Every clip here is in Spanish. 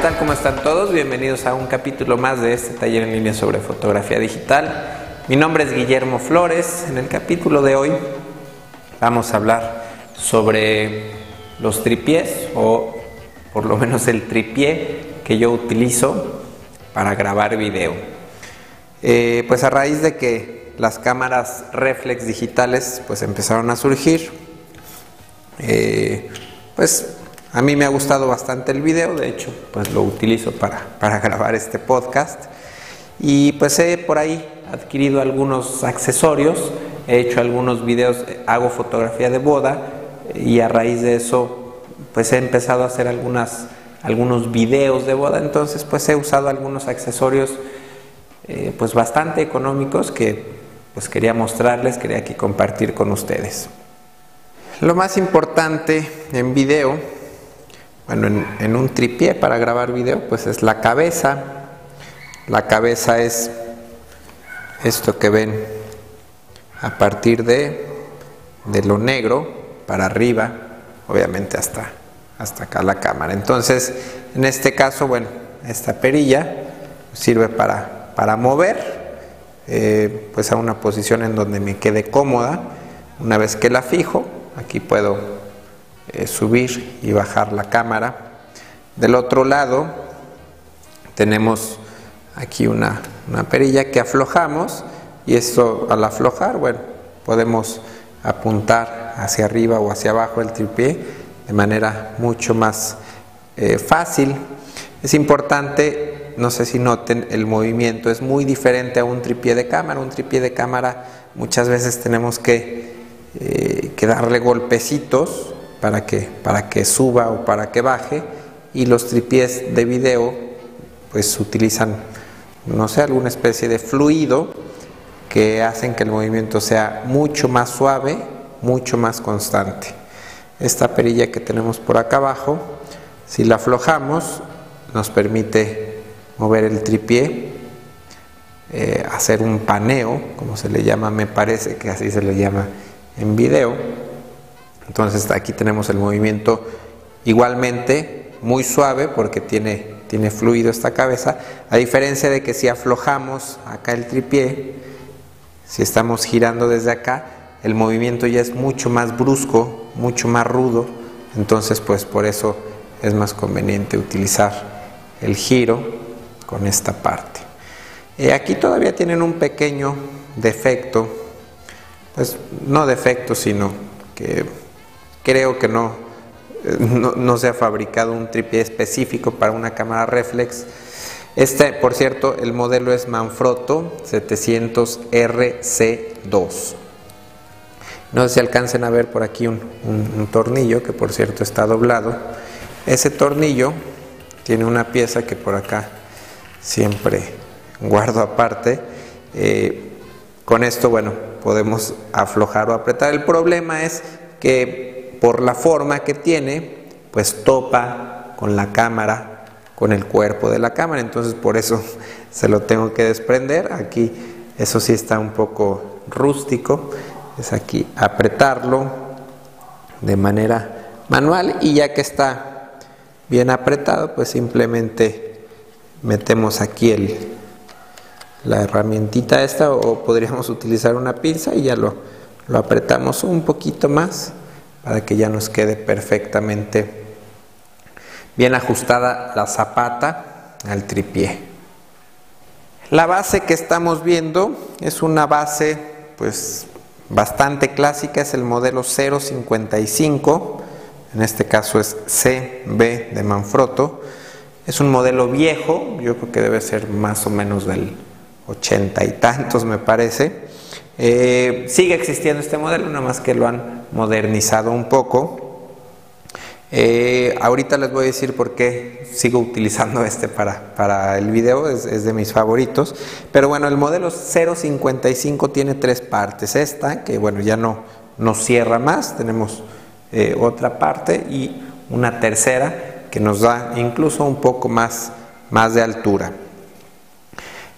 ¿qué? ¿Cómo están todos? Bienvenidos a un capítulo más de este taller en línea sobre fotografía digital. Mi nombre es Guillermo Flores. En el capítulo de hoy vamos a hablar sobre los tripiés o por lo menos el tripié que yo utilizo para grabar video. Eh, pues a raíz de que las cámaras reflex digitales pues empezaron a surgir, eh, pues a mí me ha gustado bastante el video, de hecho, pues lo utilizo para, para grabar este podcast. Y pues he por ahí adquirido algunos accesorios, he hecho algunos videos, hago fotografía de boda y a raíz de eso pues he empezado a hacer algunas, algunos videos de boda, entonces pues he usado algunos accesorios eh, pues bastante económicos que pues quería mostrarles, quería aquí compartir con ustedes. Lo más importante en video bueno, en, un tripié para grabar video, pues es la cabeza. La cabeza es esto que ven a partir de, de lo negro para arriba, obviamente hasta, hasta acá la cámara. Entonces, en este caso, bueno, esta perilla sirve para, para mover, eh, pues a una posición en donde me quede cómoda. Una vez que la fijo, aquí puedo eh, subir y bajar la cámara. Del otro lado tenemos aquí una, perilla que aflojamos y esto al aflojar, bueno, podemos apuntar hacia arriba o hacia abajo el tripié de manera mucho más eh, fácil. Es importante, no sé si noten, el movimiento es muy diferente a un tripié de cámara. Un tripié de cámara muchas veces tenemos que, eh, que darle golpecitos para que, para que suba o para que baje y los tripiés de video pues utilizan no sé alguna especie de fluido que hacen que el movimiento sea mucho más suave, mucho más constante. Esta perilla que tenemos por acá abajo, si la aflojamos, nos permite mover el tripié, eh, hacer un paneo, como se le llama, me parece que así se le llama en video entonces aquí tenemos el movimiento igualmente muy suave porque tiene, tiene fluido esta cabeza, a diferencia de que si aflojamos acá el tripié, si estamos girando desde acá, el movimiento ya es mucho más brusco, mucho más rudo, entonces pues por eso es más conveniente utilizar el giro con esta parte. Aquí todavía tienen un pequeño defecto, pues no defecto, sino que Creo que eh, no, no, se ha fabricado un tripié específico para una cámara reflex. Este, por cierto, el modelo es Manfrotto 700RC2. No sé si alcancen a ver por aquí un, tornillo que por cierto está doblado. Ese tornillo tiene una pieza que por acá siempre guardo aparte. Eh, con esto, bueno, podemos aflojar o apretar. El problema es que por la forma que tiene, pues topa con la cámara, con el cuerpo de la cámara, entonces por eso se lo tengo que desprender. Aquí eso sí está un poco rústico, es aquí apretarlo de manera manual y ya que está bien apretado, pues simplemente metemos aquí el, la herramientita esta o podríamos utilizar una pinza y ya lo, lo apretamos un poquito más para que ya nos quede perfectamente bien ajustada la zapata al tripié. La base que estamos viendo es una base pues bastante clásica, es el modelo 055, en este caso es CB de Manfrotto. Es un modelo viejo, yo creo que debe ser más o menos del 80 y tantos me parece. Eh, sigue existiendo este modelo, nada más que lo han modernizado un poco. Eh, ahorita les voy a decir por qué sigo utilizando este para, para el video, es, de mis favoritos. Pero bueno, el modelo 055 tiene tres partes. Esta, que bueno, ya no, nos cierra más, tenemos eh, otra parte y una tercera que nos da incluso un poco más, más de altura.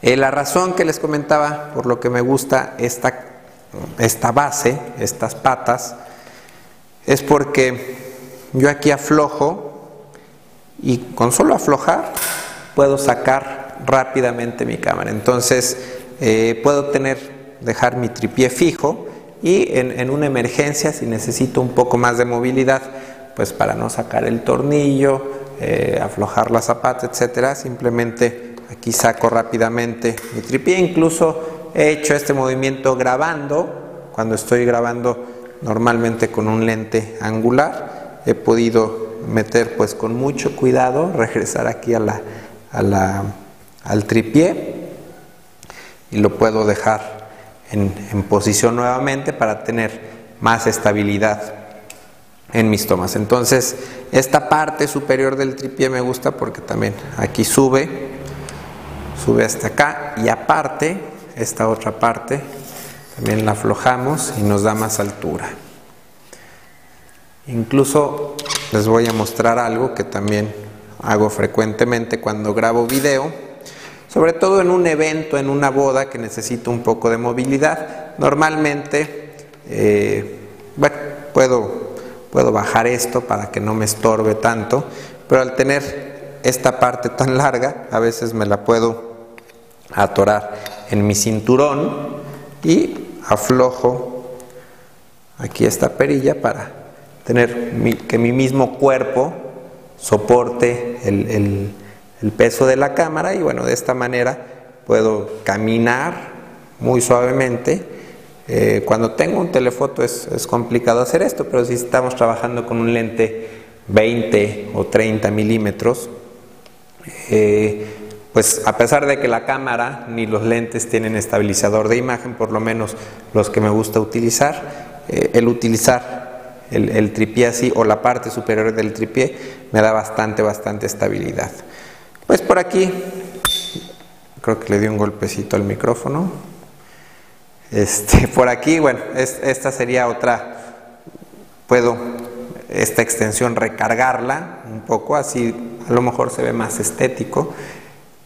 Eh, la razón que les comentaba por lo que me gusta esta esta base, estas patas, es porque yo aquí aflojo y con solo aflojar puedo sacar rápidamente mi cámara. Entonces eh, puedo tener, dejar mi tripié fijo y en, una emergencia si necesito un poco más de movilidad, pues para no sacar el tornillo, eh, aflojar la zapata, etcétera, simplemente aquí saco rápidamente mi tripié. Incluso he hecho este movimiento grabando, cuando estoy grabando normalmente con un lente angular, he podido meter pues con mucho cuidado, regresar aquí a la, al tripié y lo puedo dejar en, en posición nuevamente para tener más estabilidad en mis tomas. Entonces, esta parte superior del tripié me gusta porque también aquí sube, sube hasta acá y aparte, esta otra parte, también la aflojamos y nos da más altura. Incluso les voy a mostrar algo que también hago frecuentemente cuando grabo video, sobre todo en un evento, en una boda que necesito un poco de movilidad. Normalmente, eh, bueno, puedo, puedo bajar esto para que no me estorbe tanto, pero al tener esta parte tan larga, a veces me la puedo atorar en mi cinturón y aflojo aquí esta perilla para tener que mi mismo cuerpo soporte el, peso de la cámara y bueno, de esta manera puedo caminar muy suavemente. Eh, cuando tengo un telefoto es, complicado hacer esto, pero si estamos trabajando con un lente 20 o 30 milímetros, eh, pues a pesar de que la cámara ni los lentes tienen estabilizador de imagen, por lo menos los que me gusta utilizar, eh, el utilizar el, tripié así o la parte superior del tripié me da bastante, bastante estabilidad. Pues por aquí, creo que le di un golpecito al micrófono. Este, por aquí, bueno, esta sería otra, puedo esta extensión recargarla un poco, así a lo mejor se ve más estético,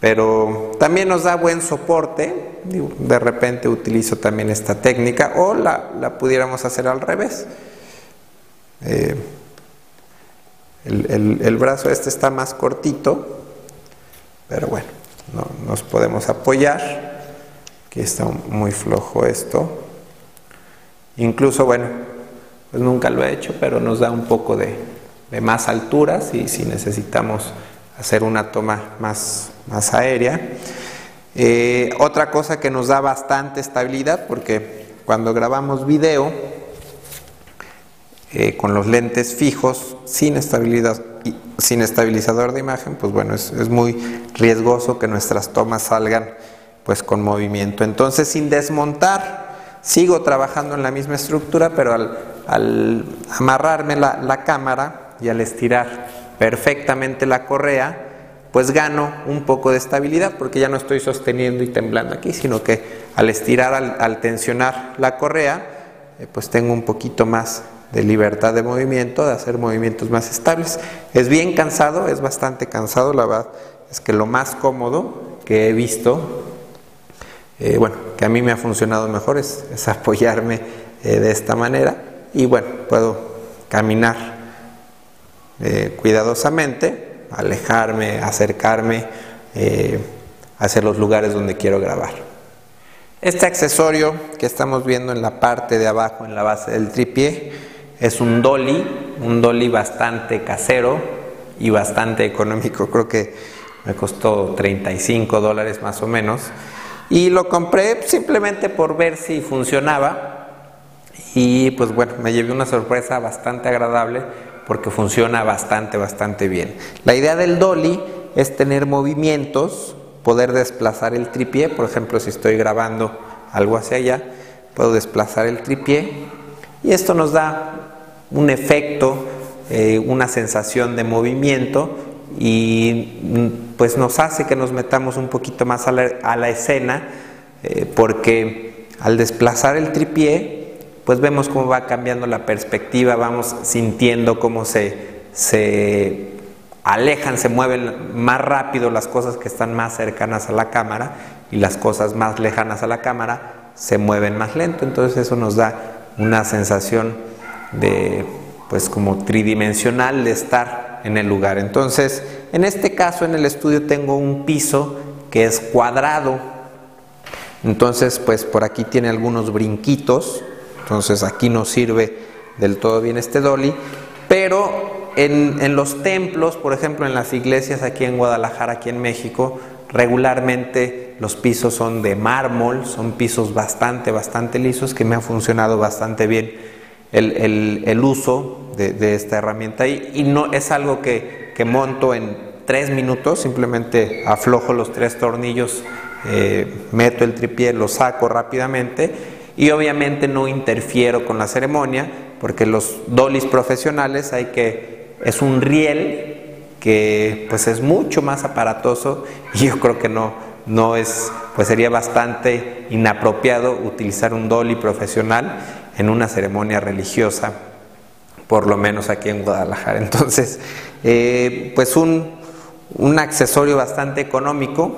pero también nos da buen soporte, de repente utilizo también esta técnica o la, la pudiéramos hacer al revés. Eh, el, brazo este está más cortito, pero bueno, no, nos podemos apoyar. Aquí está muy flojo esto. Incluso, bueno, pues nunca lo he hecho, pero nos da un poco de, más altura si, si, necesitamos hacer una toma más, más aérea. Eh, otra cosa que nos da bastante estabilidad, porque cuando grabamos video, eh, con los lentes fijos, sin, estabilidad, sin estabilizador de imagen, pues bueno, es, muy riesgoso que nuestras tomas salgan pues con movimiento. Entonces, sin desmontar, sigo trabajando en la misma estructura, pero al, amarrarme la, cámara y al estirar perfectamente la correa, pues gano un poco de estabilidad porque ya no estoy sosteniendo y temblando aquí, sino que al estirar, al, tensionar la correa, eh, pues tengo un poquito más de libertad de movimiento, de hacer movimientos más estables. Es bien cansado, es bastante cansado, la verdad es que lo más cómodo que he visto, eh, bueno, que a mí me ha funcionado mejor es, apoyarme eh, de esta manera y bueno, puedo caminar cuidadosamente, alejarme, acercarme hacia los lugares donde quiero grabar. Este accesorio que estamos viendo en la parte de abajo, en la base del tripié, es un dolly, un dolly bastante casero y bastante económico, creo que me costó 35 dólares más o menos. Y lo compré simplemente por ver si funcionaba. Y pues bueno, me llevé una sorpresa bastante agradable porque funciona bastante, bastante bien. La idea del dolly es tener movimientos, poder desplazar el tripié, por ejemplo, si estoy grabando algo hacia allá, puedo desplazar el tripié y esto nos da un efecto, eh, una sensación de movimiento y mm, pues nos hace que nos metamos un poquito más a la, escena eh, porque al desplazar el tripié pues vemos cómo va cambiando la perspectiva, vamos sintiendo cómo se, se alejan, se mueven más rápido las cosas que están más cercanas a la cámara y las cosas más lejanas a la cámara se mueven más lento, entonces eso nos da una sensación de pues como tridimensional de estar en el lugar. Entonces, En este caso en el estudio tengo un piso que es cuadrado. Entonces pues por aquí tiene algunos brinquitos. Entonces aquí no sirve del todo bien este dolly. Pero en, en los templos, por ejemplo en las iglesias aquí en Guadalajara, aquí en México, regularmente los pisos son de mármol, son pisos bastante, bastante lisos que me ha funcionado bastante bien el, uso de, esta herramienta y, y, no es algo que, que, monto en tres minutos, simplemente aflojo los tres tornillos, eh, meto el tripié, lo saco rápidamente y obviamente no interfiero con la ceremonia porque los dolis profesionales hay que, es un riel que pues es mucho más aparatoso y yo creo que no, no es, pues sería bastante inapropiado utilizar un dolly profesional en una ceremonia religiosa, por lo menos aquí en Guadalajara. Entonces, eh, pues un, un, accesorio bastante económico,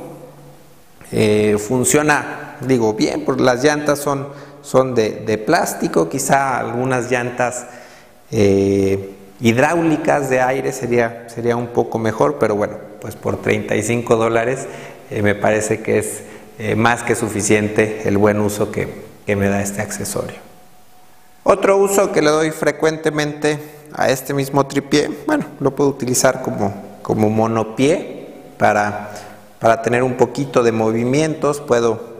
eh, funciona, digo, bien, porque las llantas son, son de, plástico, quizá algunas llantas eh, hidráulicas de aire sería, sería un poco mejor, pero bueno, pues por 35 dólares me parece que es más que suficiente el buen uso que me da este accesorio. Otro uso que le doy frecuentemente a este mismo tripié, bueno, lo puedo utilizar como, como monopié para, para tener un poquito de movimientos, puedo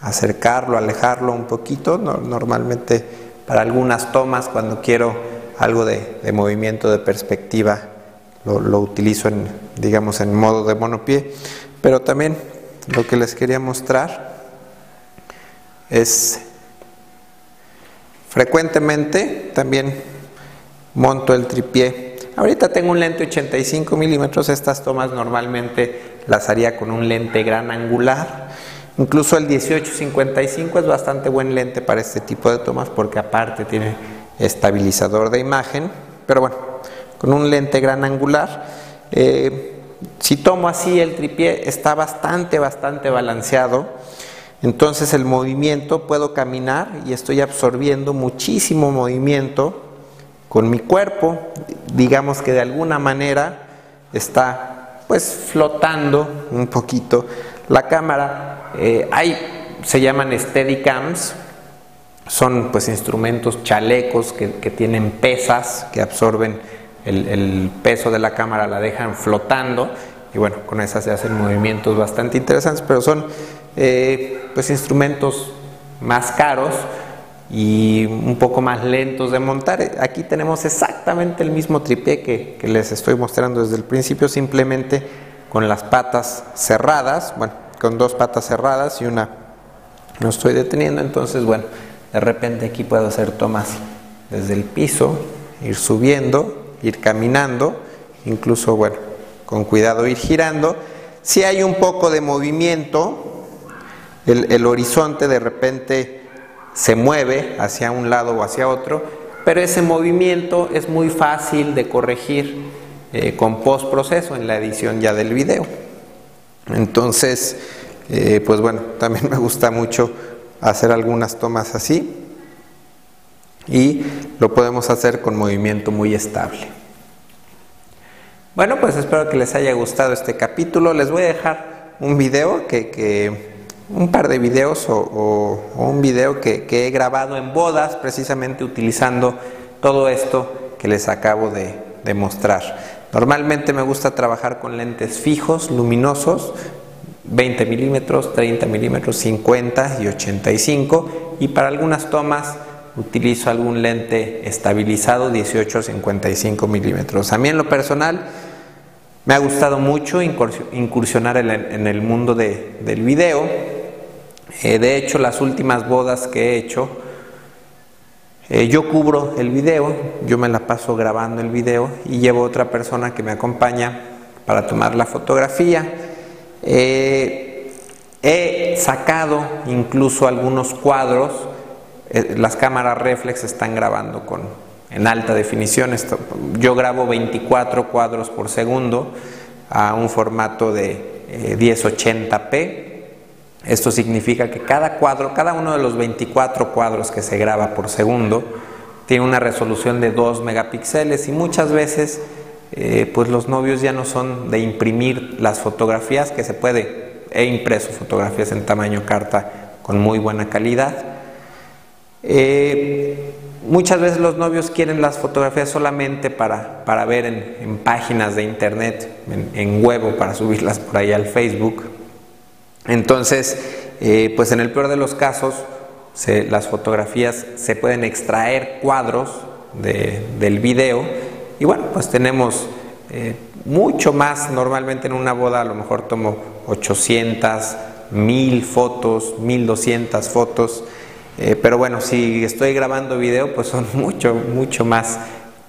acercarlo, alejarlo un poquito, normalmente para algunas tomas cuando quiero algo de, movimiento de perspectiva lo, utilizo en, digamos, en modo de monopié, pero también lo que les quería mostrar es Frecuentemente también monto el tripié. Ahorita tengo un lente 85 milímetros, estas tomas normalmente las haría con un lente gran angular. Incluso el 1855 es bastante buen lente para este tipo de tomas porque aparte tiene estabilizador de imagen. Pero bueno, con un lente gran angular, eh, si tomo así el tripié está bastante, bastante balanceado entonces el movimiento, puedo caminar y estoy absorbiendo muchísimo movimiento con mi cuerpo, digamos que de alguna manera está pues flotando un poquito. La cámara, eh, hay, se llaman steadicams, son pues instrumentos chalecos que, tienen pesas, que absorben el, el, peso de la cámara, la dejan flotando y bueno, con esas se hacen movimientos bastante interesantes, pero son eh, pues instrumentos más caros y un poco más lentos de montar. Aquí tenemos exactamente el mismo tripié que, les estoy mostrando desde el principio, simplemente con las patas cerradas, bueno, con dos patas cerradas y una no estoy deteniendo, entonces bueno, de repente aquí puedo hacer tomas desde el piso, ir subiendo, ir caminando, incluso bueno, con cuidado ir girando. Si hay un poco de movimiento, el, horizonte de repente se mueve hacia un lado o hacia otro, pero ese movimiento es muy fácil de corregir eh, con postproceso en la edición ya del video. Entonces, eh, pues bueno, también me gusta mucho hacer algunas tomas así y lo podemos hacer con movimiento muy estable. Bueno, pues espero que les haya gustado este capítulo. Les voy a dejar un video que, un par de videos o, un video que, he grabado en bodas precisamente utilizando todo esto que les acabo de mostrar. Normalmente me gusta trabajar con lentes fijos, luminosos, 20 milímetros, 30 milímetros, 50 y 85 y para algunas tomas utilizo algún lente estabilizado 18 55 milímetros. A mí en lo personal me ha gustado mucho incursionar en el mundo del video eh, de hecho, las últimas bodas que he hecho, eh, yo cubro el video, yo me la paso grabando el video y llevo otra persona que me acompaña para tomar la fotografía. Eh, he sacado incluso algunos cuadros, las cámaras reflex están grabando con, en alta definición, yo grabo 24 cuadros por segundo a un formato de 1080p esto significa que cada cuadro, cada uno de los 24 cuadros que se graba por segundo, tiene una resolución de 2 megapíxeles y muchas veces eh, pues los novios ya no son de imprimir las fotografías que se puede. He impreso fotografías en tamaño carta con muy buena calidad. Eh, muchas veces los novios quieren las fotografías solamente para, para ver en, páginas de internet, en, en huevo, para subirlas por ahí al Facebook. Entonces, eh, pues en el peor de los casos, las fotografías se pueden extraer cuadros del video y bueno, pues tenemos eh, mucho más. Normalmente en una boda a lo mejor tomo 800, 1000 fotos, 1200 fotos. Eh, pero bueno, si estoy grabando video, pues son mucho, mucho más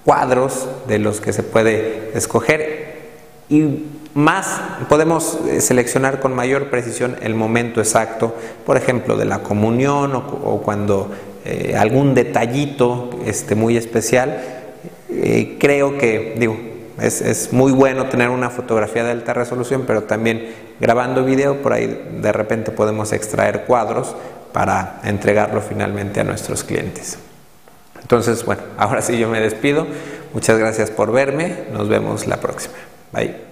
cuadros de los que se puede escoger. Y más podemos eh, seleccionar con mayor precisión el momento exacto, por ejemplo, de la comunión o, cuando eh, algún detallito este, muy especial. Eh, creo que, digo, es, es, muy bueno tener una fotografía de alta resolución, pero también grabando video, por ahí de repente podemos extraer cuadros para entregarlo finalmente a nuestros clientes. Entonces, bueno, ahora sí yo me despido. Muchas gracias por verme. Nos vemos la próxima. Bye.